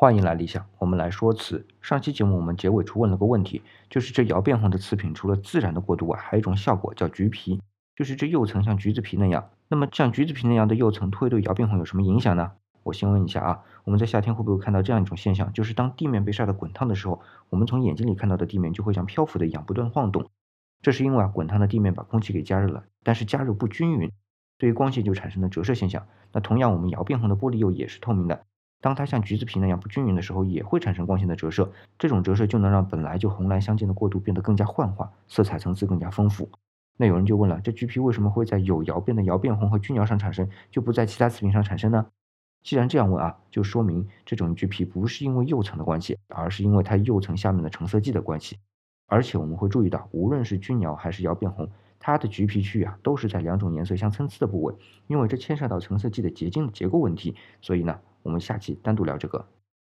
欢迎来理想，我们来说词。上期节目我们结尾处问了个问题，就是这窑变红的瓷品除了自然的过渡外，还有一种效果叫橘皮，就是这釉层像橘子皮那样。那么像橘子皮那样的釉层会对窑变红有什么影响呢？我先问一下啊，我们在夏天会不会看到这样一种现象，就是当地面被晒得滚烫的时候，我们从眼睛里看到的地面就会像漂浮的一样不断晃动。这是因为啊，滚烫的地面把空气给加热了，但是加热不均匀，对于光线就产生了折射现象。那同样，我们窑变红的玻璃釉也是透明的。当它像橘子皮那样不均匀的时候，也会产生光线的折射，这种折射就能让本来就红蓝相间的过渡变得更加幻化，色彩层次更加丰富。那有人就问了，这橘皮为什么会在有窑变的窑变红和钧窑上产生，就不在其他瓷瓶上产生呢？既然这样问啊，就说明这种橘皮不是因为釉层的关系，而是因为它釉层下面的成色剂的关系。而且我们会注意到，无论是钧窑还是窑变红，它的橘皮区域啊，都是在两种颜色相参差的部位，因为这牵涉到成色剂的结晶的结构问题，所以呢。我们下期单独聊这个。